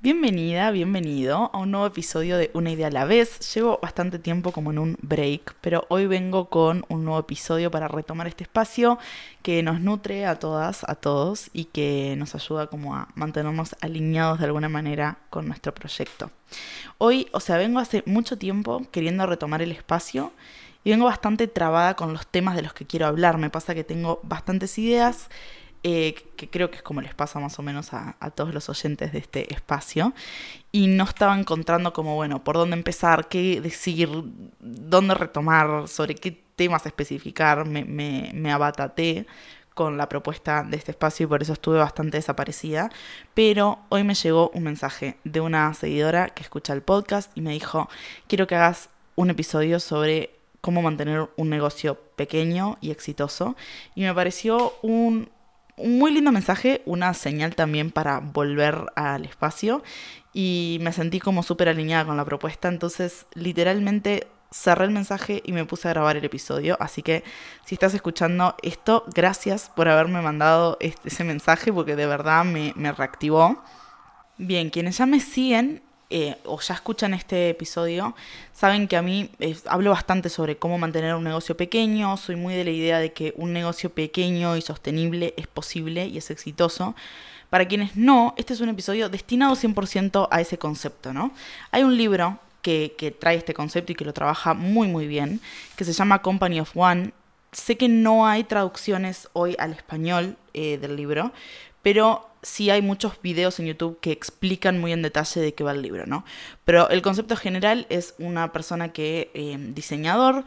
Bienvenida, bienvenido a un nuevo episodio de Una idea a la vez. Llevo bastante tiempo como en un break, pero hoy vengo con un nuevo episodio para retomar este espacio que nos nutre a todas, a todos y que nos ayuda como a mantenernos alineados de alguna manera con nuestro proyecto. Hoy, o sea, vengo hace mucho tiempo queriendo retomar el espacio y vengo bastante trabada con los temas de los que quiero hablar. Me pasa que tengo bastantes ideas eh, que creo que es como les pasa más o menos a, todos los oyentes de este espacio, y no estaba encontrando como, bueno, por dónde empezar, qué decir, dónde retomar, sobre qué temas especificar, me, me, me abataté con la propuesta de este espacio y por eso estuve bastante desaparecida, pero hoy me llegó un mensaje de una seguidora que escucha el podcast y me dijo, quiero que hagas un episodio sobre cómo mantener un negocio pequeño y exitoso. Y me pareció un, un muy lindo mensaje, una señal también para volver al espacio. Y me sentí como súper alineada con la propuesta, entonces literalmente cerré el mensaje y me puse a grabar el episodio, así que si estás escuchando esto, gracias por haberme mandado este, ese mensaje porque de verdad me, me reactivó. Bien, quienes ya me siguen eh, o ya escuchan este episodio, saben que a mí eh, hablo bastante sobre cómo mantener un negocio pequeño, soy muy de la idea de que un negocio pequeño y sostenible es posible y es exitoso. Para quienes no, este es un episodio destinado 100% a ese concepto, ¿no? Hay un libro que, trae este concepto y que lo trabaja muy muy bien, que se llama Company of One. Sé que no hay traducciones hoy al español eh, del libro, pero sí hay muchos videos en YouTube que explican muy en detalle de qué va el libro, ¿no? Pero el concepto general es una persona que, eh, diseñador,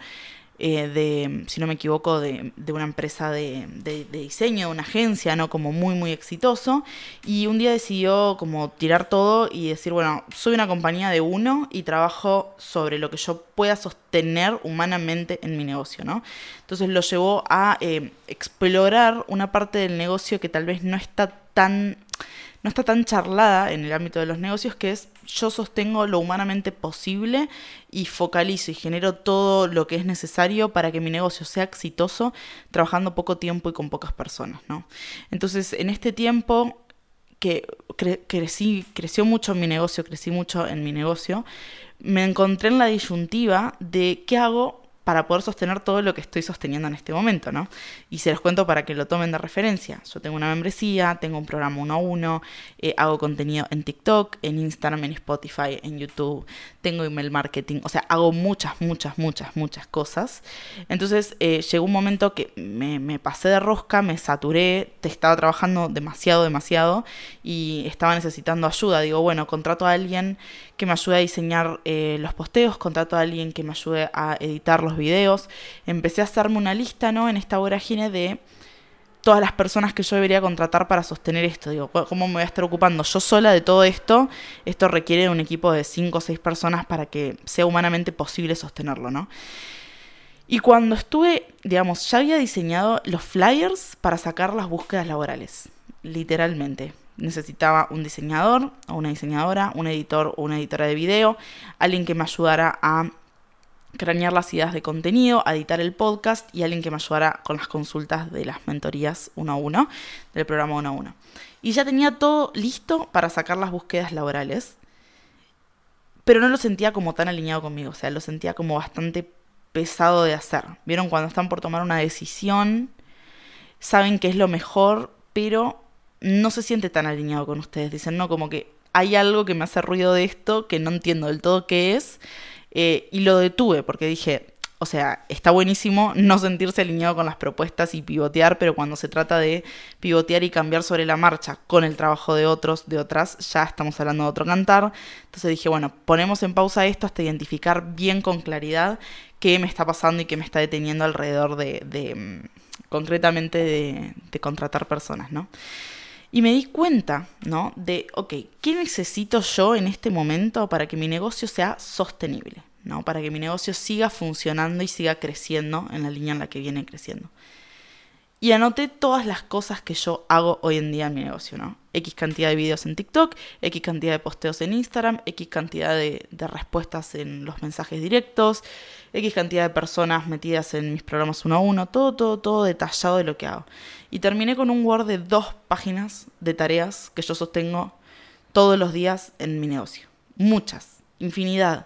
eh, de, si no me equivoco, de, una empresa de, diseño, de una agencia, ¿no? Como muy, muy exitoso. Y un día decidió como tirar todo y decir, bueno, soy una compañía de uno y trabajo sobre lo que yo pueda sostener humanamente en mi negocio, ¿no? Entonces lo llevó a eh, explorar una parte del negocio que tal vez no está tan no está tan charlada en el ámbito de los negocios, que es yo sostengo lo humanamente posible y focalizo y genero todo lo que es necesario para que mi negocio sea exitoso trabajando poco tiempo y con pocas personas, ¿no? Entonces, en este tiempo que crecí, creció mucho mi negocio, crecí mucho en mi negocio, me encontré en la disyuntiva de qué hago para poder sostener todo lo que estoy sosteniendo en este momento, ¿no? Y se los cuento para que lo tomen de referencia. Yo tengo una membresía, tengo un programa uno a uno, eh, hago contenido en TikTok, en Instagram, en Spotify, en YouTube, tengo email marketing, o sea, hago muchas, muchas, muchas, muchas cosas. Entonces eh, llegó un momento que me, me pasé de rosca, me saturé, estaba trabajando demasiado, demasiado y estaba necesitando ayuda. Digo, bueno, contrato a alguien que me ayude a diseñar eh, los posteos, contrato a alguien que me ayude a editar los videos. Empecé a hacerme una lista, ¿no? En esta vorágine de todas las personas que yo debería contratar para sostener esto. Digo, ¿cómo me voy a estar ocupando yo sola de todo esto? Esto requiere un equipo de 5 o 6 personas para que sea humanamente posible sostenerlo, ¿no? Y cuando estuve, digamos, ya había diseñado los flyers para sacar las búsquedas laborales, literalmente necesitaba un diseñador o una diseñadora, un editor o una editora de video, alguien que me ayudara a cranear las ideas de contenido, a editar el podcast y alguien que me ayudara con las consultas de las mentorías uno a uno, del programa uno a uno. Y ya tenía todo listo para sacar las búsquedas laborales, pero no lo sentía como tan alineado conmigo, o sea, lo sentía como bastante pesado de hacer. ¿Vieron cuando están por tomar una decisión? Saben que es lo mejor, pero no se siente tan alineado con ustedes. Dicen, no, como que hay algo que me hace ruido de esto que no entiendo del todo qué es. Eh, y lo detuve porque dije, o sea, está buenísimo no sentirse alineado con las propuestas y pivotear, pero cuando se trata de pivotear y cambiar sobre la marcha con el trabajo de otros, de otras, ya estamos hablando de otro cantar. Entonces dije, bueno, ponemos en pausa esto hasta identificar bien con claridad qué me está pasando y qué me está deteniendo alrededor de, mm, concretamente de contratar personas, ¿no? Y me di cuenta, ¿no? De, ok, ¿qué necesito yo en este momento para que mi negocio sea sostenible? ¿no? Para que mi negocio siga funcionando y siga creciendo en la línea en la que viene creciendo. Y anoté todas las cosas que yo hago hoy en día en mi negocio, ¿no? X cantidad de videos en TikTok, X cantidad de posteos en Instagram, X cantidad de, respuestas en los mensajes directos, X cantidad de personas metidas en mis programas uno a uno, todo, todo, todo detallado de lo que hago. Y terminé con un Word de dos páginas de tareas que yo sostengo todos los días en mi negocio. Muchas, infinidad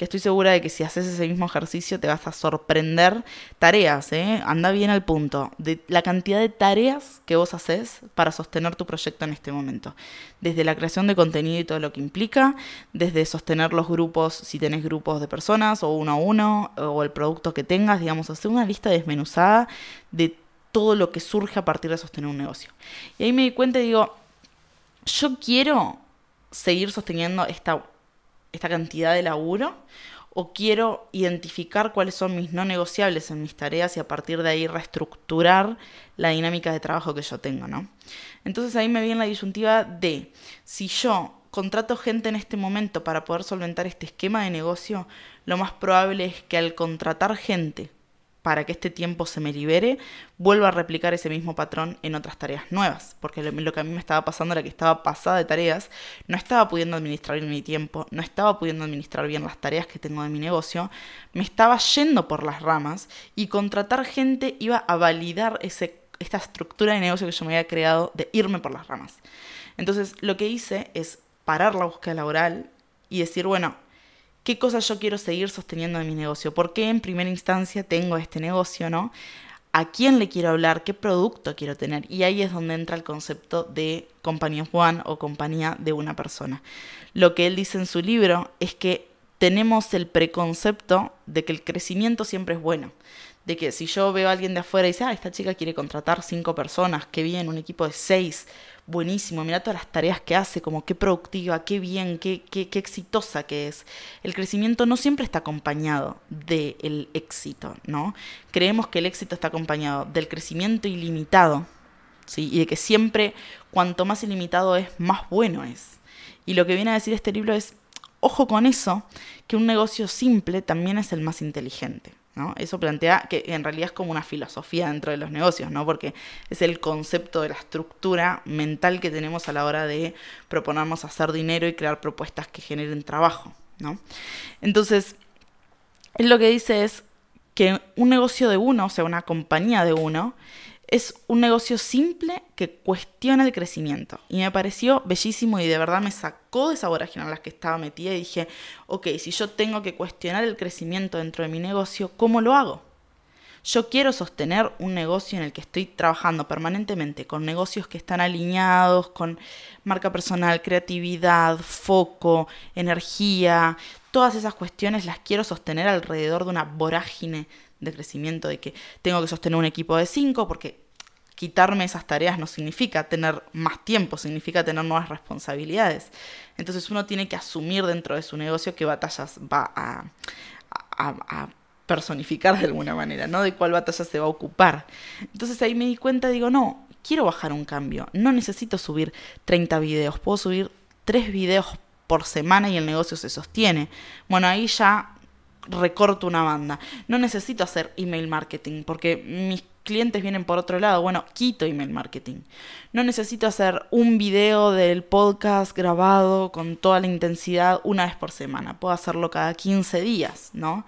que estoy segura de que si haces ese mismo ejercicio te vas a sorprender. Tareas, ¿eh? Anda bien al punto. De la cantidad de tareas que vos haces para sostener tu proyecto en este momento. Desde la creación de contenido y todo lo que implica, desde sostener los grupos, si tenés grupos de personas o uno a uno, o el producto que tengas, digamos, hacer una lista desmenuzada de todo lo que surge a partir de sostener un negocio. Y ahí me di cuenta y digo, yo quiero seguir sosteniendo esta esta cantidad de laburo o quiero identificar cuáles son mis no negociables en mis tareas y a partir de ahí reestructurar la dinámica de trabajo que yo tengo, ¿no? Entonces ahí me viene la disyuntiva de si yo contrato gente en este momento para poder solventar este esquema de negocio, lo más probable es que al contratar gente para que este tiempo se me libere, vuelvo a replicar ese mismo patrón en otras tareas nuevas. Porque lo, que a mí me estaba pasando era que estaba pasada de tareas, no estaba pudiendo administrar bien mi tiempo, no estaba pudiendo administrar bien las tareas que tengo de mi negocio, me estaba yendo por las ramas y contratar gente iba a validar ese, esta estructura de negocio que yo me había creado de irme por las ramas. Entonces lo que hice es parar la búsqueda laboral y decir, bueno, qué cosas yo quiero seguir sosteniendo en mi negocio, por qué en primera instancia tengo este negocio, ¿no? ¿A quién le quiero hablar? ¿Qué producto quiero tener? Y ahí es donde entra el concepto de compañía one o compañía de una persona. Lo que él dice en su libro es que tenemos el preconcepto de que el crecimiento siempre es bueno. De que si yo veo a alguien de afuera y dice, ah, esta chica quiere contratar cinco personas, qué bien, un equipo de seis, buenísimo, mira todas las tareas que hace, como qué productiva, qué bien, qué, qué, qué exitosa que es. El crecimiento no siempre está acompañado del éxito, ¿no? Creemos que el éxito está acompañado del crecimiento ilimitado, ¿sí? Y de que siempre cuanto más ilimitado es, más bueno es. Y lo que viene a decir este libro es, ojo con eso, que un negocio simple también es el más inteligente. Eso plantea que en realidad es como una filosofía dentro de los negocios, ¿no? Porque es el concepto de la estructura mental que tenemos a la hora de proponernos hacer dinero y crear propuestas que generen trabajo, ¿no? Entonces, él lo que dice es que un negocio de uno, o sea, una compañía de uno, es un negocio simple que cuestiona el crecimiento. Y me pareció bellísimo y de verdad me sacó de esa vorágine en la que estaba metida y dije, ok, si yo tengo que cuestionar el crecimiento dentro de mi negocio, ¿cómo lo hago? Yo quiero sostener un negocio en el que estoy trabajando permanentemente, con negocios que están alineados, con marca personal, creatividad, foco, energía, todas esas cuestiones las quiero sostener alrededor de una vorágine de crecimiento, de que tengo que sostener un equipo de cinco, porque quitarme esas tareas no significa tener más tiempo, significa tener nuevas responsabilidades. Entonces uno tiene que asumir dentro de su negocio qué batallas va a, personificar de alguna manera, ¿no? De cuál batalla se va a ocupar. Entonces ahí me di cuenta, digo, no, quiero bajar un cambio, no necesito subir 30 videos, puedo subir 3 videos por semana y el negocio se sostiene. Bueno, ahí ya recorto una banda. No necesito hacer email marketing porque mis clientes vienen por otro lado. Bueno, quito email marketing. No necesito hacer un video del podcast grabado con toda la intensidad una vez por semana. Puedo hacerlo cada 15 días, ¿no?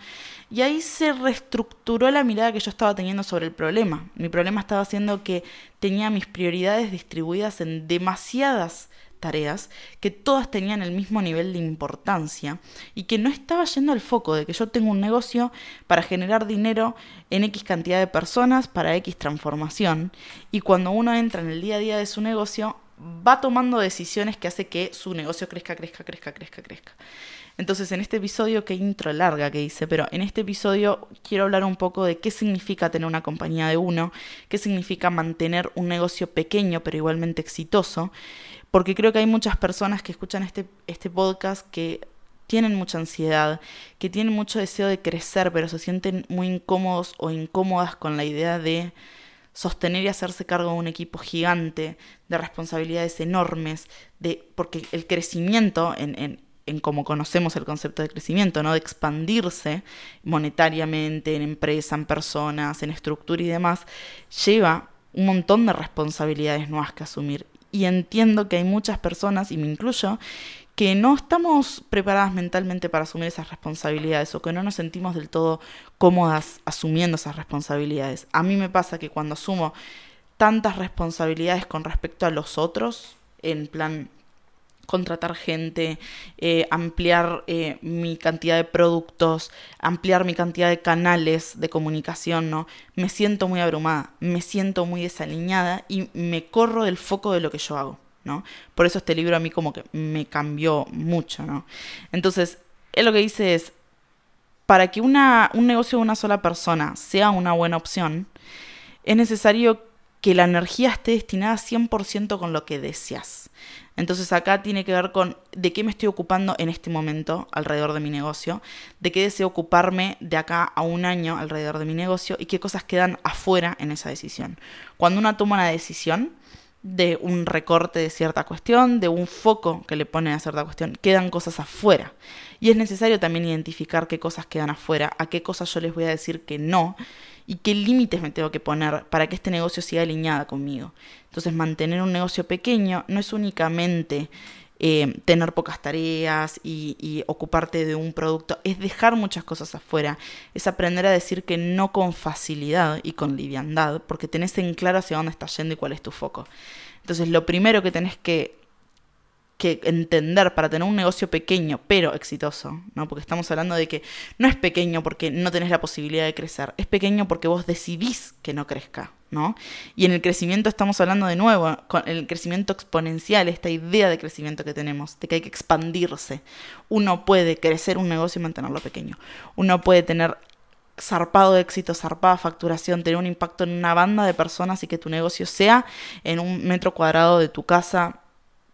Y ahí se reestructuró la mirada que yo estaba teniendo sobre el problema. Mi problema estaba siendo que tenía mis prioridades distribuidas en demasiadas tareas que todas tenían el mismo nivel de importancia y que no estaba yendo al foco de que yo tengo un negocio para generar dinero en X cantidad de personas para X transformación y cuando uno entra en el día a día de su negocio va tomando decisiones que hace que su negocio crezca, crezca, crezca, crezca, crezca. Entonces, en este episodio, qué intro larga que hice, pero en este episodio quiero hablar un poco de qué significa tener una compañía de uno, qué significa mantener un negocio pequeño pero igualmente exitoso porque creo que hay muchas personas que escuchan este, este podcast que tienen mucha ansiedad, que tienen mucho deseo de crecer, pero se sienten muy incómodos o incómodas con la idea de sostener y hacerse cargo de un equipo gigante, de responsabilidades enormes, de, porque el crecimiento en, en, en como conocemos el concepto de crecimiento, ¿no? de expandirse monetariamente, en empresa, en personas, en estructura y demás, lleva un montón de responsabilidades nuevas que asumir y entiendo que hay muchas personas, y me incluyo, que no estamos preparadas mentalmente para asumir esas responsabilidades o que no nos sentimos del todo cómodas asumiendo esas responsabilidades. A mí me pasa que cuando asumo tantas responsabilidades con respecto a los otros, en plan contratar gente, eh, ampliar eh, mi cantidad de productos, ampliar mi cantidad de canales de comunicación, ¿no? Me siento muy abrumada, me siento muy desaliñada y me corro del foco de lo que yo hago, ¿no? Por eso este libro a mí como que me cambió mucho, ¿no? Entonces, él lo que dice es, para que una, un negocio de una sola persona sea una buena opción, es necesario que la energía esté destinada 100% con lo que deseas. Entonces acá tiene que ver con de qué me estoy ocupando en este momento alrededor de mi negocio, de qué deseo ocuparme de acá a un año alrededor de mi negocio y qué cosas quedan afuera en esa decisión. Cuando uno toma una decisión de un recorte de cierta cuestión, de un foco que le pone a cierta cuestión, quedan cosas afuera. Y es necesario también identificar qué cosas quedan afuera, a qué cosas yo les voy a decir que no y qué límites me tengo que poner para que este negocio siga alineada conmigo. Entonces, mantener un negocio pequeño no es únicamente eh, tener pocas tareas y, y, ocuparte de un producto, es dejar muchas cosas afuera, es aprender a decir que no con facilidad y con liviandad, porque tenés en claro hacia dónde estás yendo y cuál es tu foco. Entonces, lo primero que tenés que que entender para tener un negocio pequeño pero exitoso, ¿no? Porque estamos hablando de que no es pequeño porque no tenés la posibilidad de crecer, es pequeño porque vos decidís que no crezca, ¿no? Y en el crecimiento estamos hablando de nuevo, con el crecimiento exponencial, esta idea de crecimiento que tenemos, de que hay que expandirse. Uno puede crecer un negocio y mantenerlo pequeño. Uno puede tener zarpado éxito, zarpada facturación, tener un impacto en una banda de personas y que tu negocio sea en un metro cuadrado de tu casa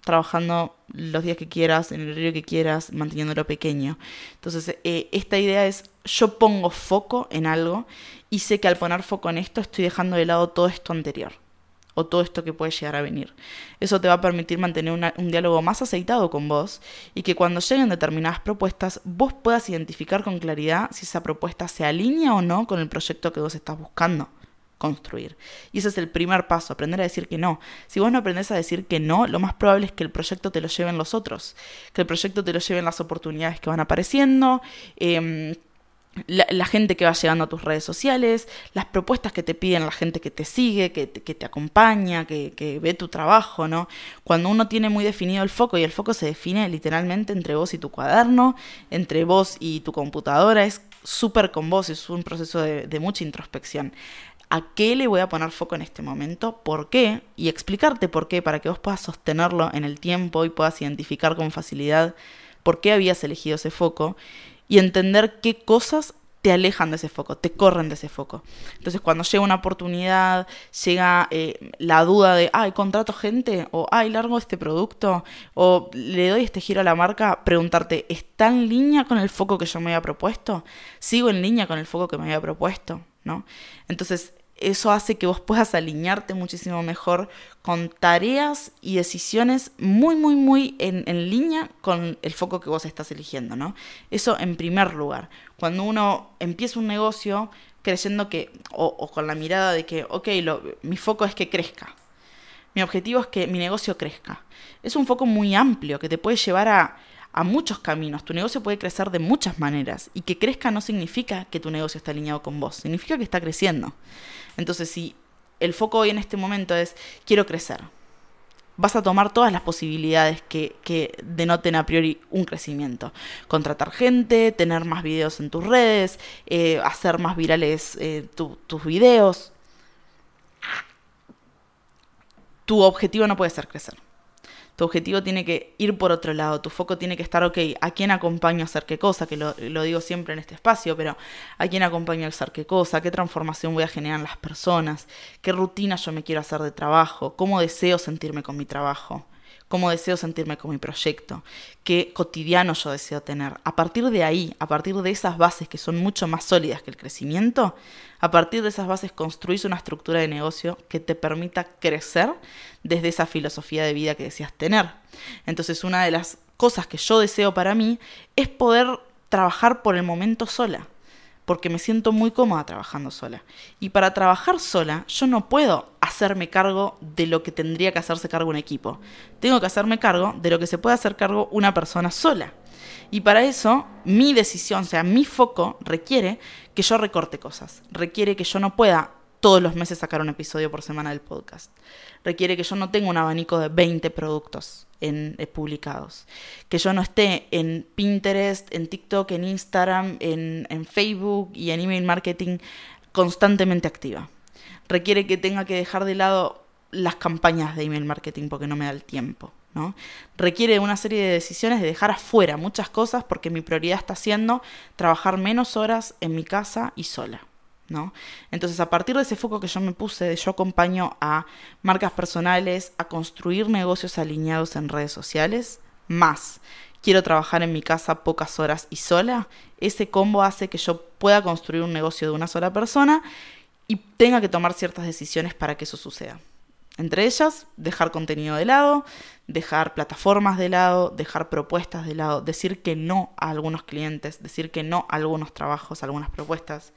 trabajando los días que quieras, en el horario que quieras, manteniéndolo pequeño. Entonces, eh, esta idea es, yo pongo foco en algo y sé que al poner foco en esto estoy dejando de lado todo esto anterior o todo esto que puede llegar a venir. Eso te va a permitir mantener un diálogo más aceitado con vos y que cuando lleguen determinadas propuestas vos puedas identificar con claridad si esa propuesta se alinea o no con el proyecto que vos estás buscando construir. Y ese es el primer paso, aprender a decir que no. Si vos no aprendes a decir que no, lo más probable es que el proyecto te lo lleven los otros, que el proyecto te lo lleven las oportunidades que van apareciendo. Eh, la, gente que va llegando a tus redes sociales, las propuestas que te piden la gente que te sigue, que, que te acompaña, que, que, ve tu trabajo, ¿no? Cuando uno tiene muy definido el foco y el foco se define literalmente entre vos y tu cuaderno, entre vos y tu computadora, es súper con vos, es un proceso de, de mucha introspección a qué le voy a poner foco en este momento, por qué, y explicarte por qué, para que vos puedas sostenerlo en el tiempo y puedas identificar con facilidad por qué habías elegido ese foco y entender qué cosas te alejan de ese foco, te corren de ese foco. Entonces, cuando llega una oportunidad, llega eh, la duda de, ay, contrato gente, o ay, largo este producto, o le doy este giro a la marca, preguntarte, ¿está en línea con el foco que yo me había propuesto? ¿Sigo en línea con el foco que me había propuesto? ¿No? Entonces, eso hace que vos puedas alinearte muchísimo mejor con tareas y decisiones muy, muy, muy en, línea con el foco que vos estás eligiendo, ¿no? Eso en primer lugar. Cuando uno empieza un negocio creyendo que, o, con la mirada de que, ok, lo, mi foco es que crezca. Mi objetivo es que mi negocio crezca. Es un foco muy amplio que te puede llevar a a muchos caminos. Tu negocio puede crecer de muchas maneras. Y que crezca no significa que tu negocio está alineado con vos, significa que está creciendo. Entonces, si el foco hoy en este momento es quiero crecer, vas a tomar todas las posibilidades que, que, denoten a priori un crecimiento. Contratar gente, tener más videos en tus redes, eh, hacer más virales eh, tus videos. Tu objetivo no puede ser crecer. Tu objetivo tiene que ir por otro lado, tu foco tiene que estar, ok, ¿a quién acompaño a hacer qué cosa? Que lo, lo digo siempre en este espacio, pero ¿a quién acompaño a hacer qué cosa? ¿Qué transformación voy a generar en las personas? ¿Qué rutina yo me quiero hacer de trabajo? ¿Cómo deseo sentirme con mi trabajo? Cómo deseo sentirme con mi proyecto, qué cotidiano yo deseo tener. A partir de ahí, a partir de esas bases que son mucho más sólidas que el crecimiento, a partir de esas bases construís una estructura de negocio que te permita crecer desde esa filosofía de vida que deseas tener. Entonces, una de las cosas que yo deseo para mí es poder trabajar por el momento sola porque me siento muy cómoda trabajando sola. Y para trabajar sola, yo no puedo hacerme cargo de lo que tendría que hacerse cargo un equipo. Tengo que hacerme cargo de lo que se puede hacer cargo una persona sola. Y para eso, mi decisión, o sea, mi foco requiere que yo recorte cosas, requiere que yo no pueda todos los meses sacar un episodio por semana del podcast. Requiere que yo no tenga un abanico de 20 productos en, eh, publicados. Que yo no esté en Pinterest, en TikTok, en Instagram, en, en Facebook y en email marketing constantemente activa. Requiere que tenga que dejar de lado las campañas de email marketing porque no me da el tiempo. ¿no? Requiere una serie de decisiones de dejar afuera muchas cosas porque mi prioridad está siendo trabajar menos horas en mi casa y sola. ¿No? Entonces, a partir de ese foco que yo me puse, de yo acompaño a marcas personales a construir negocios alineados en redes sociales, más quiero trabajar en mi casa pocas horas y sola, ese combo hace que yo pueda construir un negocio de una sola persona y tenga que tomar ciertas decisiones para que eso suceda. Entre ellas, dejar contenido de lado, dejar plataformas de lado, dejar propuestas de lado, decir que no a algunos clientes, decir que no a algunos trabajos, a algunas propuestas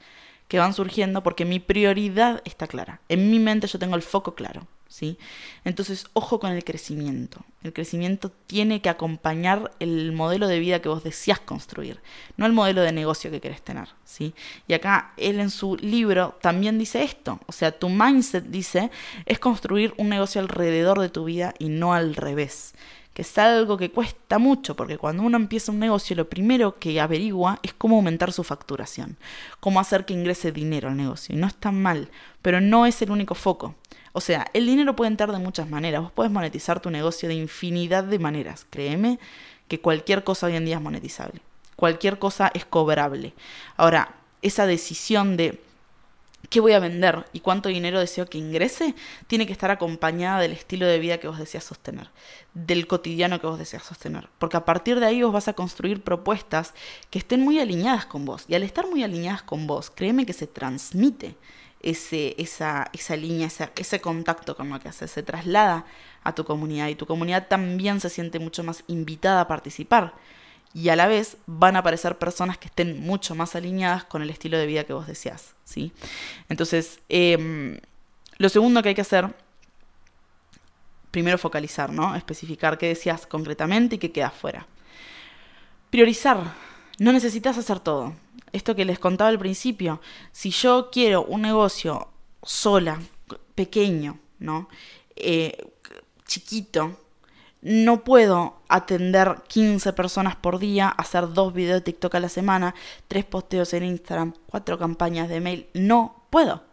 que van surgiendo porque mi prioridad está clara. En mi mente yo tengo el foco claro, ¿sí? Entonces, ojo con el crecimiento. El crecimiento tiene que acompañar el modelo de vida que vos deseas construir, no el modelo de negocio que querés tener, ¿sí? Y acá él en su libro también dice esto, o sea, tu mindset dice es construir un negocio alrededor de tu vida y no al revés que es algo que cuesta mucho, porque cuando uno empieza un negocio, lo primero que averigua es cómo aumentar su facturación, cómo hacer que ingrese dinero al negocio. Y no está mal, pero no es el único foco. O sea, el dinero puede entrar de muchas maneras. Vos puedes monetizar tu negocio de infinidad de maneras. Créeme que cualquier cosa hoy en día es monetizable. Cualquier cosa es cobrable. Ahora, esa decisión de qué voy a vender y cuánto dinero deseo que ingrese, tiene que estar acompañada del estilo de vida que vos deseas sostener, del cotidiano que vos deseas sostener. Porque a partir de ahí vos vas a construir propuestas que estén muy alineadas con vos. Y al estar muy alineadas con vos, créeme que se transmite ese, esa, esa línea, ese contacto con lo que haces, se traslada a tu comunidad y tu comunidad también se siente mucho más invitada a participar y a la vez van a aparecer personas que estén mucho más alineadas con el estilo de vida que vos deseas, ¿sí? Entonces, em, lo segundo que hay que hacer, primero focalizar, ¿no? Especificar qué decías concretamente y qué queda fuera. Priorizar. No necesitas hacer todo. Esto que les contaba al principio, si yo quiero un negocio sola, pequeño, ¿no? Eh, chiquito, no puedo atender 15 personas por día, hacer dos videos de TikTok a la semana, tres posteos en Instagram, cuatro campañas de mail. No puedo.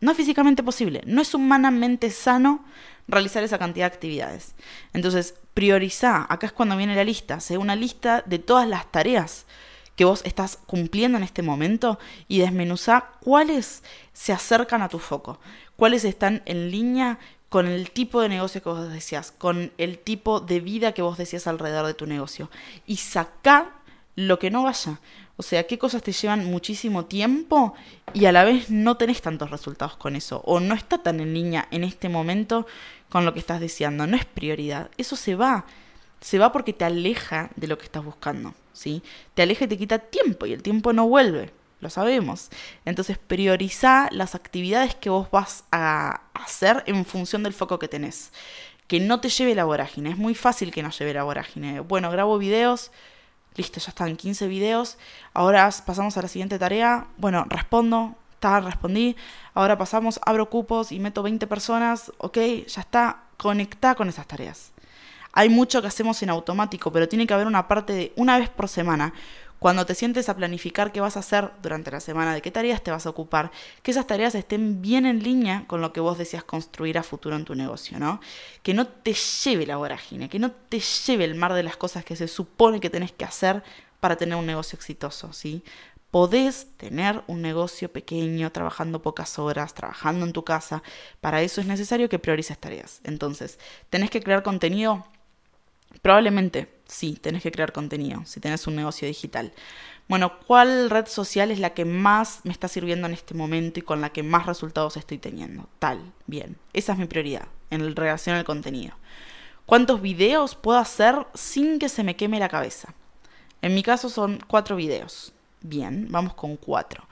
No es físicamente posible. No es humanamente sano realizar esa cantidad de actividades. Entonces, prioriza. Acá es cuando viene la lista. Sé una lista de todas las tareas que vos estás cumpliendo en este momento y desmenuza cuáles se acercan a tu foco, cuáles están en línea con el tipo de negocio que vos decías, con el tipo de vida que vos decías alrededor de tu negocio. Y saca lo que no vaya. O sea, qué cosas te llevan muchísimo tiempo y a la vez no tenés tantos resultados con eso. O no está tan en línea en este momento con lo que estás deseando. No es prioridad. Eso se va. Se va porque te aleja de lo que estás buscando. ¿sí? Te aleja y te quita tiempo y el tiempo no vuelve lo sabemos. Entonces prioriza las actividades que vos vas a hacer en función del foco que tenés. Que no te lleve la vorágine, es muy fácil que no lleve la vorágine. Bueno, grabo videos, listo, ya están 15 videos, ahora pasamos a la siguiente tarea, bueno, respondo, está, respondí, ahora pasamos, abro cupos y meto 20 personas, ok, ya está, conecta con esas tareas. Hay mucho que hacemos en automático, pero tiene que haber una parte de una vez por semana cuando te sientes a planificar qué vas a hacer durante la semana, de qué tareas te vas a ocupar, que esas tareas estén bien en línea con lo que vos deseas construir a futuro en tu negocio, ¿no? Que no te lleve la vorágine, que no te lleve el mar de las cosas que se supone que tenés que hacer para tener un negocio exitoso, ¿sí? Podés tener un negocio pequeño, trabajando pocas horas, trabajando en tu casa. Para eso es necesario que priorices tareas. Entonces, tenés que crear contenido Probablemente sí, tenés que crear contenido si tenés un negocio digital. Bueno, ¿cuál red social es la que más me está sirviendo en este momento y con la que más resultados estoy teniendo? Tal, bien. Esa es mi prioridad en relación al contenido. ¿Cuántos videos puedo hacer sin que se me queme la cabeza? En mi caso son cuatro videos. Bien, vamos con cuatro.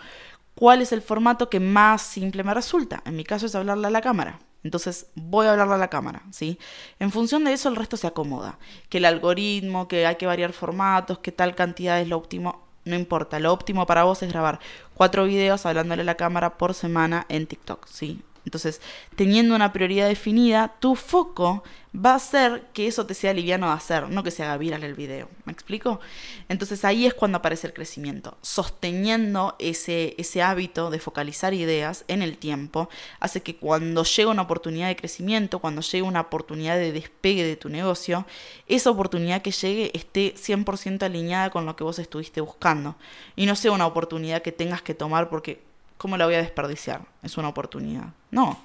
¿Cuál es el formato que más simple me resulta? En mi caso es hablarle a la cámara. Entonces voy a hablarle a la cámara, ¿sí? En función de eso el resto se acomoda. Que el algoritmo, que hay que variar formatos, que tal cantidad es lo óptimo, no importa, lo óptimo para vos es grabar cuatro videos hablándole a la cámara por semana en TikTok, ¿sí? Entonces, teniendo una prioridad definida, tu foco va a ser que eso te sea liviano de hacer, no que se haga viral el video. ¿Me explico? Entonces ahí es cuando aparece el crecimiento. Sosteniendo ese, ese hábito de focalizar ideas en el tiempo, hace que cuando llega una oportunidad de crecimiento, cuando llegue una oportunidad de despegue de tu negocio, esa oportunidad que llegue esté 100% alineada con lo que vos estuviste buscando. Y no sea una oportunidad que tengas que tomar porque ¿cómo la voy a desperdiciar? Es una oportunidad. No.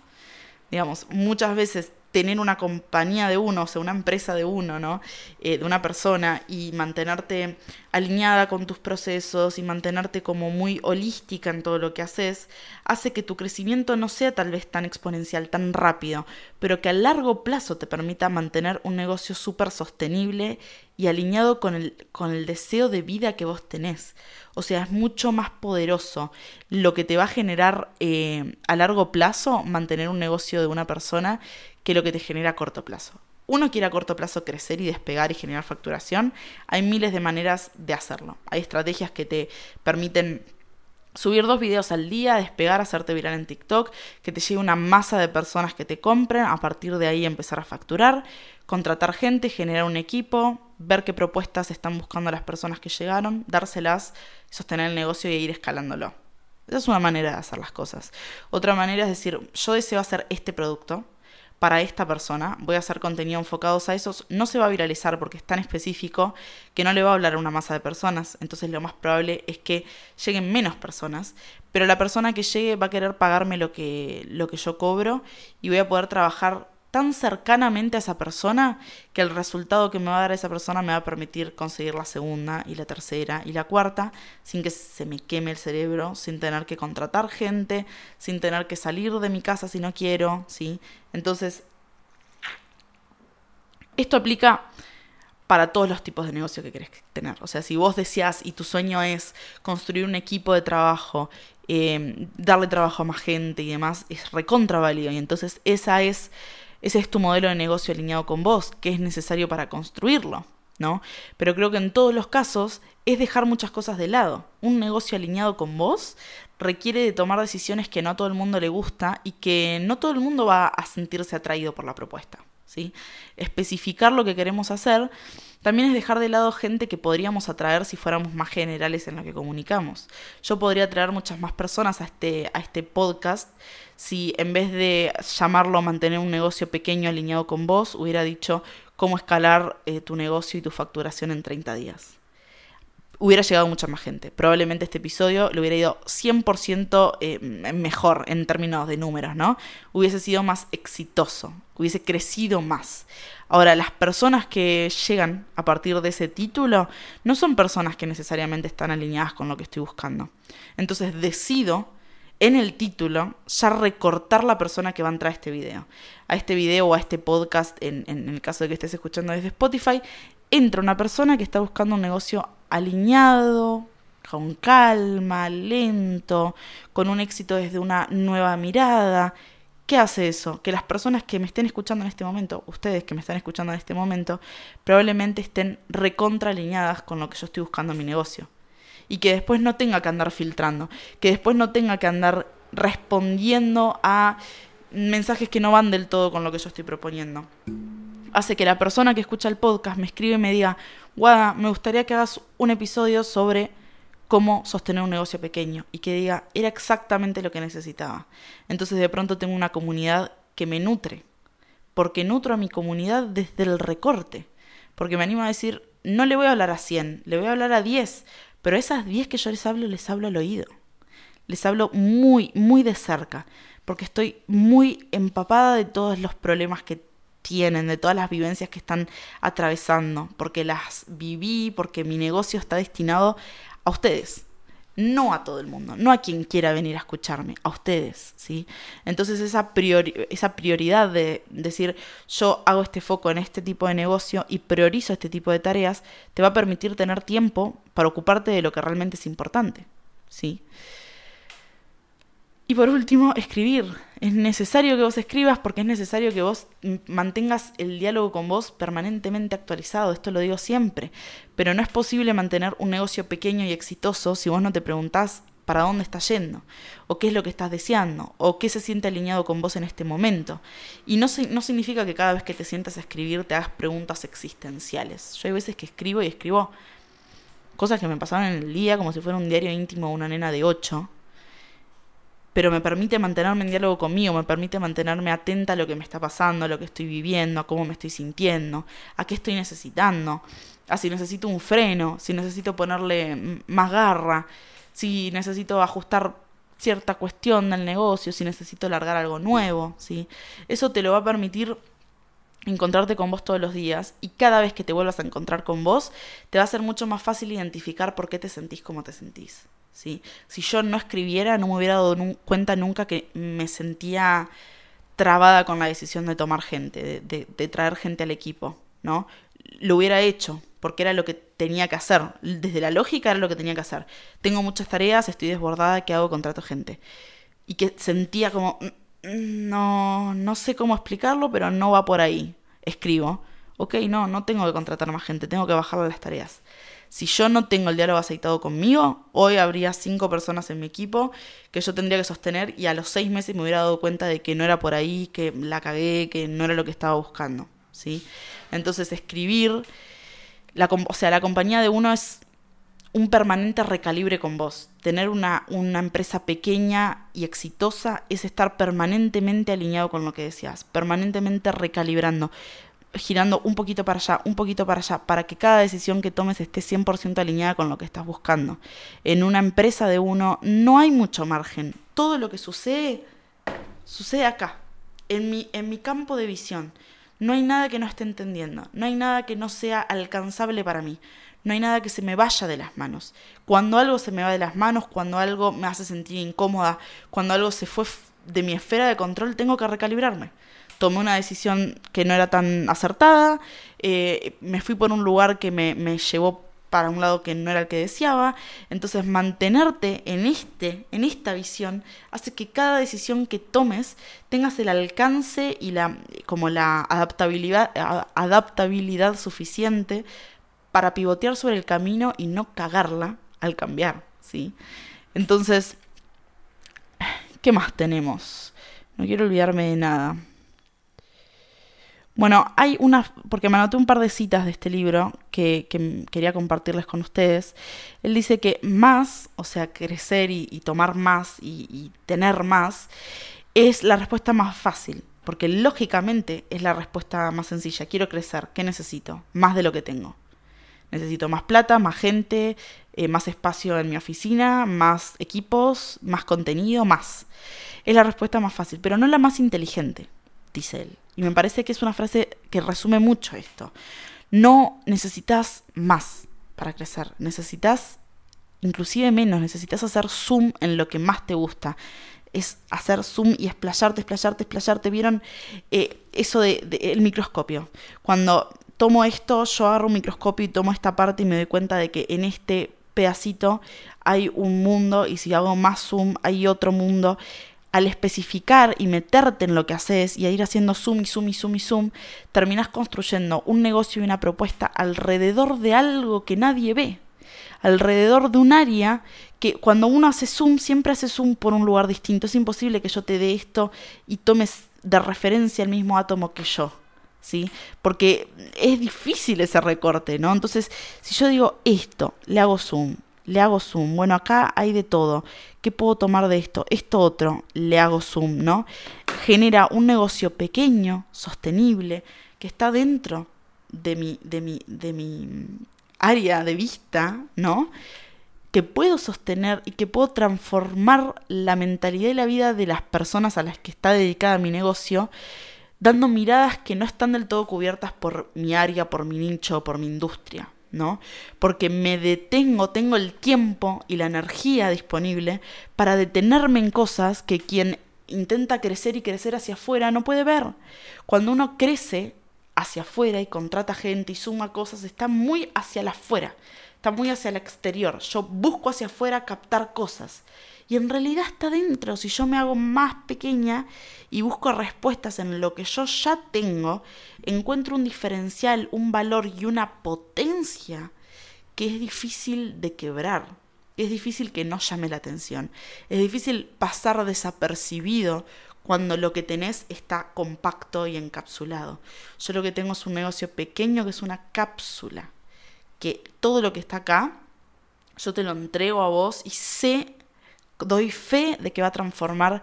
Digamos, muchas veces tener una compañía de uno, o sea, una empresa de uno, ¿no? Eh, de una persona y mantenerte alineada con tus procesos y mantenerte como muy holística en todo lo que haces, hace que tu crecimiento no sea tal vez tan exponencial, tan rápido, pero que a largo plazo te permita mantener un negocio súper sostenible y alineado con el, con el deseo de vida que vos tenés. O sea, es mucho más poderoso lo que te va a generar eh, a largo plazo mantener un negocio de una persona que lo que te genera a corto plazo. Uno quiere a corto plazo crecer y despegar y generar facturación. Hay miles de maneras de hacerlo. Hay estrategias que te permiten subir dos videos al día, despegar, hacerte viral en TikTok, que te llegue una masa de personas que te compren, a partir de ahí empezar a facturar, contratar gente, generar un equipo, ver qué propuestas están buscando las personas que llegaron, dárselas, sostener el negocio y ir escalándolo. Esa es una manera de hacer las cosas. Otra manera es decir, yo deseo hacer este producto, para esta persona, voy a hacer contenido enfocados a esos, no se va a viralizar porque es tan específico que no le va a hablar a una masa de personas, entonces lo más probable es que lleguen menos personas, pero la persona que llegue va a querer pagarme lo que, lo que yo cobro y voy a poder trabajar tan cercanamente a esa persona que el resultado que me va a dar esa persona me va a permitir conseguir la segunda y la tercera y la cuarta sin que se me queme el cerebro, sin tener que contratar gente, sin tener que salir de mi casa si no quiero, ¿sí? Entonces, esto aplica para todos los tipos de negocio que querés tener. O sea, si vos deseas y tu sueño es construir un equipo de trabajo, eh, darle trabajo a más gente y demás, es recontra válido. Y entonces esa es ese es tu modelo de negocio alineado con vos, que es necesario para construirlo, ¿no? Pero creo que en todos los casos es dejar muchas cosas de lado. Un negocio alineado con vos requiere de tomar decisiones que no a todo el mundo le gusta y que no todo el mundo va a sentirse atraído por la propuesta. ¿sí? Especificar lo que queremos hacer también es dejar de lado gente que podríamos atraer si fuéramos más generales en lo que comunicamos. Yo podría atraer muchas más personas a este, a este podcast si en vez de llamarlo mantener un negocio pequeño alineado con vos, hubiera dicho cómo escalar eh, tu negocio y tu facturación en 30 días hubiera llegado mucha más gente. Probablemente este episodio lo hubiera ido 100% eh, mejor en términos de números, ¿no? Hubiese sido más exitoso, hubiese crecido más. Ahora, las personas que llegan a partir de ese título no son personas que necesariamente están alineadas con lo que estoy buscando. Entonces decido en el título ya recortar la persona que va a entrar a este video. A este video o a este podcast, en, en el caso de que estés escuchando desde Spotify, entra una persona que está buscando un negocio alineado, con calma, lento, con un éxito desde una nueva mirada. ¿Qué hace eso? Que las personas que me estén escuchando en este momento, ustedes que me están escuchando en este momento, probablemente estén recontra alineadas con lo que yo estoy buscando en mi negocio. Y que después no tenga que andar filtrando, que después no tenga que andar respondiendo a mensajes que no van del todo con lo que yo estoy proponiendo hace que la persona que escucha el podcast me escribe y me diga, Guada, me gustaría que hagas un episodio sobre cómo sostener un negocio pequeño y que diga, era exactamente lo que necesitaba. Entonces de pronto tengo una comunidad que me nutre, porque nutro a mi comunidad desde el recorte, porque me animo a decir, no le voy a hablar a 100, le voy a hablar a 10, pero esas 10 que yo les hablo, les hablo al oído. Les hablo muy, muy de cerca, porque estoy muy empapada de todos los problemas que tienen, de todas las vivencias que están atravesando, porque las viví, porque mi negocio está destinado a ustedes, no a todo el mundo, no a quien quiera venir a escucharme, a ustedes, ¿sí? Entonces esa, esa prioridad de decir yo hago este foco en este tipo de negocio y priorizo este tipo de tareas, te va a permitir tener tiempo para ocuparte de lo que realmente es importante, ¿sí? Y por último, escribir. Es necesario que vos escribas porque es necesario que vos mantengas el diálogo con vos permanentemente actualizado. Esto lo digo siempre. Pero no es posible mantener un negocio pequeño y exitoso si vos no te preguntás para dónde estás yendo, o qué es lo que estás deseando, o qué se siente alineado con vos en este momento. Y no, no significa que cada vez que te sientas a escribir te hagas preguntas existenciales. Yo hay veces que escribo y escribo cosas que me pasaron en el día como si fuera un diario íntimo de una nena de 8 pero me permite mantenerme en diálogo conmigo, me permite mantenerme atenta a lo que me está pasando, a lo que estoy viviendo, a cómo me estoy sintiendo, a qué estoy necesitando, a si necesito un freno, si necesito ponerle más garra, si necesito ajustar cierta cuestión del negocio, si necesito largar algo nuevo, ¿sí? Eso te lo va a permitir encontrarte con vos todos los días y cada vez que te vuelvas a encontrar con vos, te va a ser mucho más fácil identificar por qué te sentís como te sentís. Si yo no escribiera, no me hubiera dado cuenta nunca que me sentía trabada con la decisión de tomar gente, de, traer gente al equipo, ¿no? Lo hubiera hecho, porque era lo que tenía que hacer. Desde la lógica era lo que tenía que hacer. Tengo muchas tareas, estoy desbordada, ¿qué hago? Contrato gente. Y que sentía como, mm, mm, no, no sé cómo explicarlo, pero no va por ahí. Escribo. Ok, no, no tengo que contratar más gente, tengo que bajarle las tareas. Si yo no tengo el diálogo aceitado conmigo, hoy habría cinco personas en mi equipo que yo tendría que sostener y a los seis meses me hubiera dado cuenta de que no era por ahí, que la cagué, que no era lo que estaba buscando. ¿sí? Entonces escribir, la, o sea, la compañía de uno es un permanente recalibre con vos. Tener una, una, empresa pequeña y exitosa es estar permanentemente alineado con lo que decías, permanentemente recalibrando girando un poquito para allá, un poquito para allá, para que cada decisión que tomes esté 100% alineada con lo que estás buscando. En una empresa de uno no hay mucho margen. Todo lo que sucede, sucede acá, en mi, en mi campo de visión. No hay nada que no esté entendiendo, no hay nada que no sea alcanzable para mí, no hay nada que se me vaya de las manos. Cuando algo se me va de las manos, cuando algo me hace sentir incómoda, cuando algo se fue de mi esfera de control, tengo que recalibrarme tomé una decisión que no era tan acertada, eh, me fui por un lugar que me, me, llevó para un lado que no era el que deseaba, entonces mantenerte en este, en esta visión, hace que cada decisión que tomes tengas el alcance y la como la adaptabilidad, adaptabilidad suficiente para pivotear sobre el camino y no cagarla al cambiar, ¿sí? Entonces, ¿qué más tenemos? No quiero olvidarme de nada. Bueno, hay una, porque me anoté un par de citas de este libro que, quería compartirles con ustedes. Él dice que más, o sea, crecer y, tomar más y, y, tener más, es la respuesta más fácil, porque lógicamente es la respuesta más sencilla. Quiero crecer, ¿qué necesito? Más de lo que tengo. Necesito más plata, más gente, eh, más espacio en mi oficina, más equipos, más contenido, más. Es la respuesta más fácil, pero no la más inteligente, dice él. Y me parece que es una frase que resume mucho esto. No necesitas más para crecer, necesitas inclusive menos, necesitas hacer zoom en lo que más te gusta. Es hacer zoom y explayarte, explayarte, explayarte. ¿Vieron eh, eso del de, el microscopio? Cuando tomo esto, yo agarro un microscopio y tomo esta parte y me doy cuenta de que en este pedacito hay un mundo y si hago más zoom hay otro mundo al especificar y meterte en lo que haces y a ir haciendo zoom y zoom y zoom y zoom, terminas construyendo un negocio y una propuesta alrededor de algo que nadie ve, alrededor de un área que cuando uno hace zoom, siempre hace zoom por un lugar distinto. Es imposible que yo te dé esto y tomes de referencia el mismo átomo que yo. ¿Sí? Porque es difícil ese recorte, ¿no? Entonces, si yo digo esto, le hago zoom, le hago zoom. Bueno, acá hay de todo. ¿Qué puedo tomar de esto? Esto otro, le hago zoom, ¿no? Genera un negocio pequeño, sostenible, que está dentro de mi, de mi, de mi área de vista, ¿no? Que puedo sostener y que puedo transformar la mentalidad y la vida de las personas a las que está dedicada mi negocio, dando miradas que no están del todo cubiertas por mi área, por mi nicho, por mi industria. ¿No? Porque me detengo, tengo el tiempo y la energía disponible para detenerme en cosas que quien intenta crecer y crecer hacia afuera no puede ver. Cuando uno crece hacia afuera y contrata gente y suma cosas, está muy hacia la afuera, está muy hacia el exterior. Yo busco hacia afuera captar cosas. Y en realidad está dentro. Si yo me hago más pequeña y busco respuestas en lo que yo ya tengo, encuentro un diferencial, un valor y una potencia que es difícil de quebrar. Es difícil que no llame la atención. Es difícil pasar desapercibido cuando lo que tenés está compacto y encapsulado. Yo lo que tengo es un negocio pequeño que es una cápsula, que todo lo que está acá, yo te lo entrego a vos y sé, doy fe de que va a transformar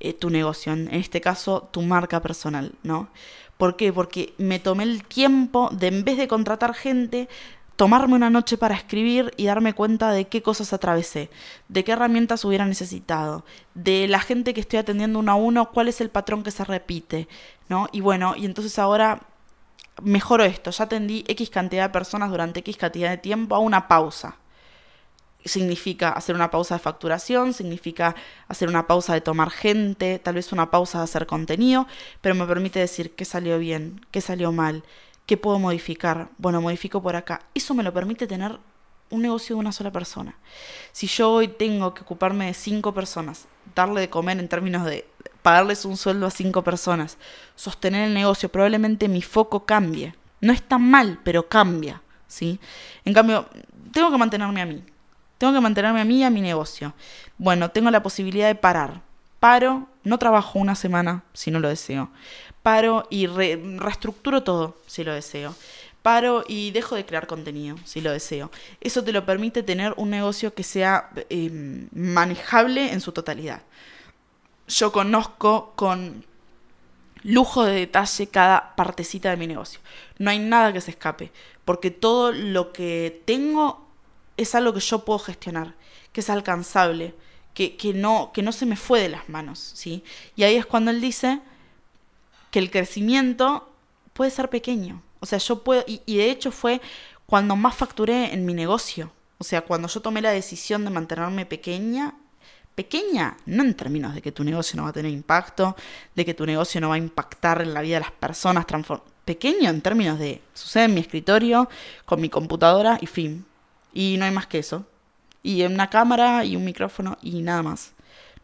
eh, tu negocio, en este caso tu marca personal, ¿no? ¿Por qué? Porque me tomé el tiempo de, en vez de contratar gente, tomarme una noche para escribir y darme cuenta de qué cosas atravesé, de qué herramientas hubiera necesitado, de la gente que estoy atendiendo uno a uno, cuál es el patrón que se repite, ¿no? Y bueno, y entonces ahora mejoro esto, ya atendí X cantidad de personas durante X cantidad de tiempo a una pausa. Significa hacer una pausa de facturación, significa hacer una pausa de tomar gente, tal vez una pausa de hacer contenido, pero me permite decir qué salió bien, qué salió mal, ¿Qué puedo modificar? Bueno, modifico por acá. Eso me lo permite tener un negocio de una sola persona. Si yo hoy tengo que ocuparme de cinco personas, darle de comer en términos de pagarles un sueldo a cinco personas, sostener el negocio, probablemente mi foco cambie. No está mal, pero cambia, ¿sí? En cambio, tengo que mantenerme a mí. Tengo que mantenerme a mí y a mi negocio. Bueno, tengo la posibilidad de parar. Paro, no trabajo una semana si no lo deseo paro y reestructuro todo, si lo deseo. Paro y dejo de crear contenido, si lo deseo. Eso te lo permite tener un negocio que sea em, manejable en su totalidad. Yo conozco con lujo de detalle cada partecita de mi negocio. No hay nada que se escape, porque todo lo que tengo es algo que yo puedo gestionar, que es alcanzable, que, que, no, que no se me fue de las manos, ¿sí? Y ahí es cuando él dice, que el crecimiento puede ser pequeño. O sea, yo puedo, y, de hecho fue cuando más facturé en mi negocio. O sea, cuando yo tomé la decisión de mantenerme pequeña, pequeña, no en términos de que tu negocio no va a tener impacto, de que tu negocio no va a impactar en la vida de las personas, pequeño en términos de sucede en mi escritorio, con mi computadora y fin. Y no hay más que eso. Y una cámara y un micrófono y nada más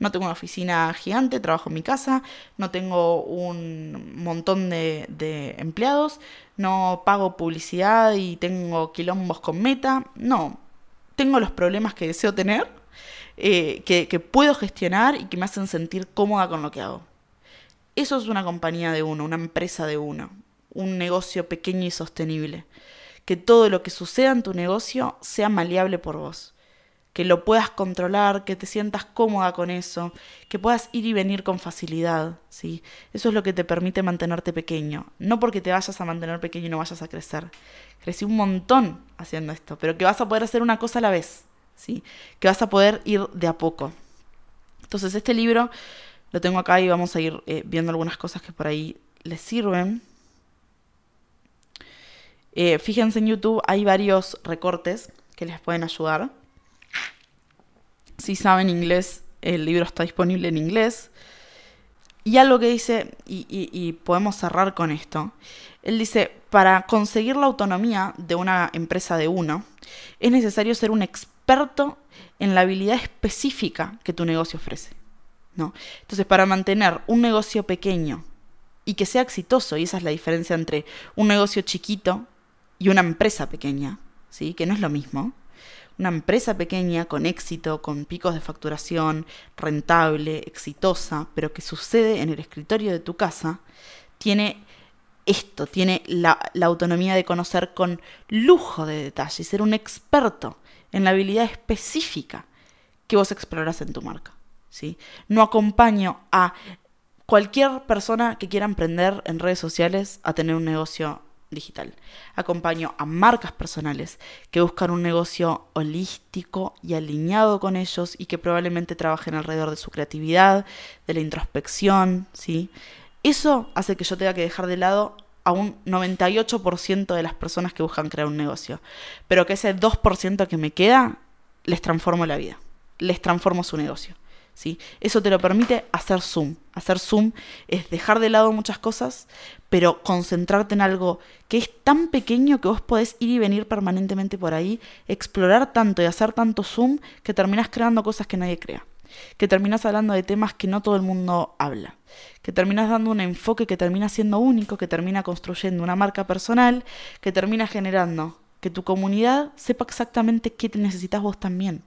no tengo una oficina gigante, trabajo en mi casa, no tengo un montón de, empleados, no pago publicidad y tengo quilombos con meta, no, tengo los problemas que deseo tener, eh, que, que puedo gestionar y que me hacen sentir cómoda con lo que hago. Eso es una compañía de uno, una empresa de uno, un negocio pequeño y sostenible. Que todo lo que suceda en tu negocio sea maleable por vos que lo puedas controlar, que te sientas cómoda con eso, que puedas ir y venir con facilidad, ¿sí? Eso es lo que te permite mantenerte pequeño. No porque te vayas a mantener pequeño y no vayas a crecer. Crecí un montón haciendo esto, pero que vas a poder hacer una cosa a la vez, ¿sí? Que vas a poder ir de a poco. Entonces, este libro lo tengo acá y vamos a ir eh, viendo algunas cosas que por ahí les sirven. Eh, fíjense en YouTube, hay varios recortes que les pueden ayudar si saben inglés, el libro está disponible en inglés. Y algo que dice, y, podemos cerrar con esto, él dice, para conseguir la autonomía de una empresa de uno, es necesario ser un experto en la habilidad específica que tu negocio ofrece. ¿no? Entonces, para mantener un negocio pequeño y que sea exitoso, y esa es la diferencia entre un negocio chiquito y una empresa pequeña, ¿sí? que no es lo mismo, una empresa pequeña con éxito, con picos de facturación, rentable, exitosa, pero que sucede en el escritorio de tu casa, tiene esto, tiene la, autonomía de conocer con lujo de detalle ser un experto en la habilidad específica que vos exploras en tu marca. ¿sí? No acompaño a cualquier persona que quiera emprender en redes sociales a tener un negocio digital. Acompaño a marcas personales que buscan un negocio holístico y alineado con ellos y que probablemente trabajen alrededor de su creatividad, de la introspección, ¿sí? Eso hace que yo tenga que dejar de lado a un 98% de las personas que buscan crear un negocio, pero que ese 2% que me queda les transformo la vida, les transformo su negocio. Eso te lo permite hacer zoom. Hacer zoom es dejar de lado muchas cosas, pero concentrarte en algo que es tan pequeño que vos podés ir y venir permanentemente por ahí, explorar tanto y hacer tanto zoom que terminás creando cosas que nadie crea. Que terminás hablando de temas que no todo el mundo habla. Que terminas dando un enfoque que termina siendo único, que termina construyendo una marca personal, que termina generando que tu comunidad sepa exactamente qué te necesitas vos también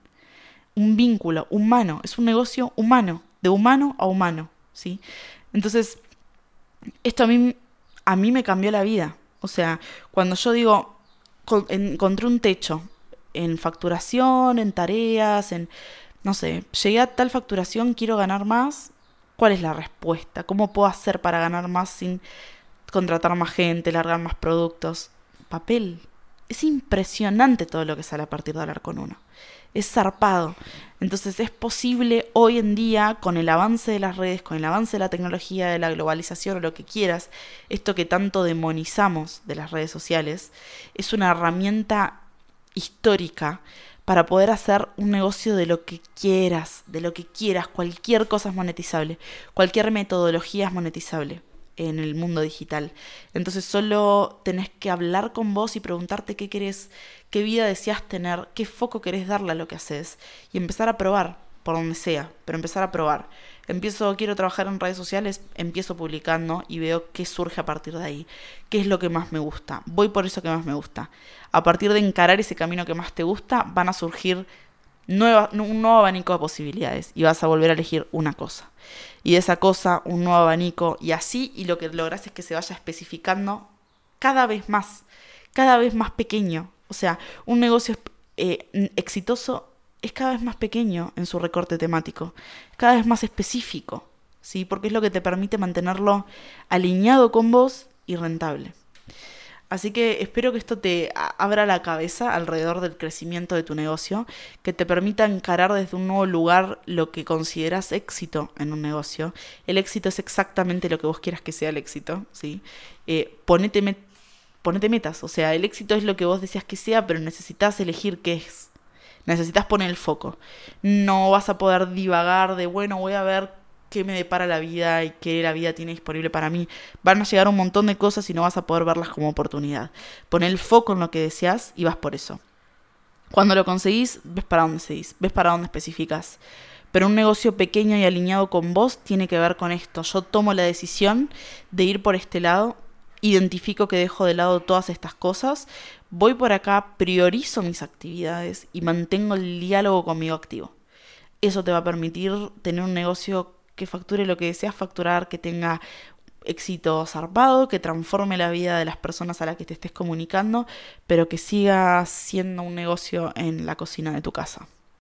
un vínculo humano, es un negocio humano, de humano a humano, ¿sí? Entonces, esto a mí, a mí me cambió la vida. O sea, cuando yo digo, encontré un techo en facturación, en tareas, en, no sé, llegué a tal facturación, quiero ganar más, ¿cuál es la respuesta? ¿Cómo puedo hacer para ganar más sin contratar más gente, largar más productos? Papel. Es impresionante todo lo que sale a partir de hablar con uno es zarpado. Entonces es posible hoy en día, con el avance de las redes, con el avance de la tecnología, de la globalización o lo que quieras, esto que tanto demonizamos de las redes sociales, es una herramienta histórica para poder hacer un negocio de lo que quieras, de lo que quieras, cualquier cosa es monetizable, cualquier metodología es monetizable en el mundo digital. Entonces solo tenés que hablar con vos y preguntarte qué querés, qué vida deseas tener, qué foco querés darle a lo que haces y empezar a probar por donde sea, pero empezar a probar. Empiezo, quiero trabajar en redes sociales, empiezo publicando y veo qué surge a partir de ahí, qué es lo que más me gusta. Voy por eso que más me gusta. A partir de encarar ese camino que más te gusta, van a surgir nueva, un nuevo abanico de posibilidades y vas a volver a elegir una cosa. Y de esa cosa, un nuevo abanico y así, y lo que logras es que se vaya especificando cada vez más, cada vez más pequeño. O sea, un negocio eh, exitoso es cada vez más pequeño en su recorte temático, cada vez más específico, ¿sí? Porque es lo que te permite mantenerlo alineado con vos y rentable. Así que espero que esto te abra la cabeza alrededor del crecimiento de tu negocio, que te permita encarar desde un nuevo lugar lo que consideras éxito en un negocio. El éxito es exactamente lo que vos quieras que sea el éxito, ¿sí? Eh, ponete, metas, o sea, el éxito es lo que vos deseas que sea, pero necesitas elegir qué es. Necesitas poner el foco. No vas a poder divagar de, bueno, voy a ver qué me depara la vida y qué la vida tiene disponible para mí. Van a llegar un montón de cosas y no vas a poder verlas como oportunidad. Pon el foco en lo que deseas y vas por eso. Cuando lo conseguís, ves para dónde seguís, ves para dónde especificas. Pero un negocio pequeño y alineado con vos tiene que ver con esto. Yo tomo la decisión de ir por este lado, identifico que dejo de lado todas estas cosas, voy por acá, priorizo mis actividades y mantengo el diálogo conmigo activo. Eso te va a permitir tener un negocio que facture lo que deseas facturar, que tenga éxito zarpado, que transforme la vida de las personas a las que te estés comunicando, pero que siga siendo un negocio en la cocina de tu casa.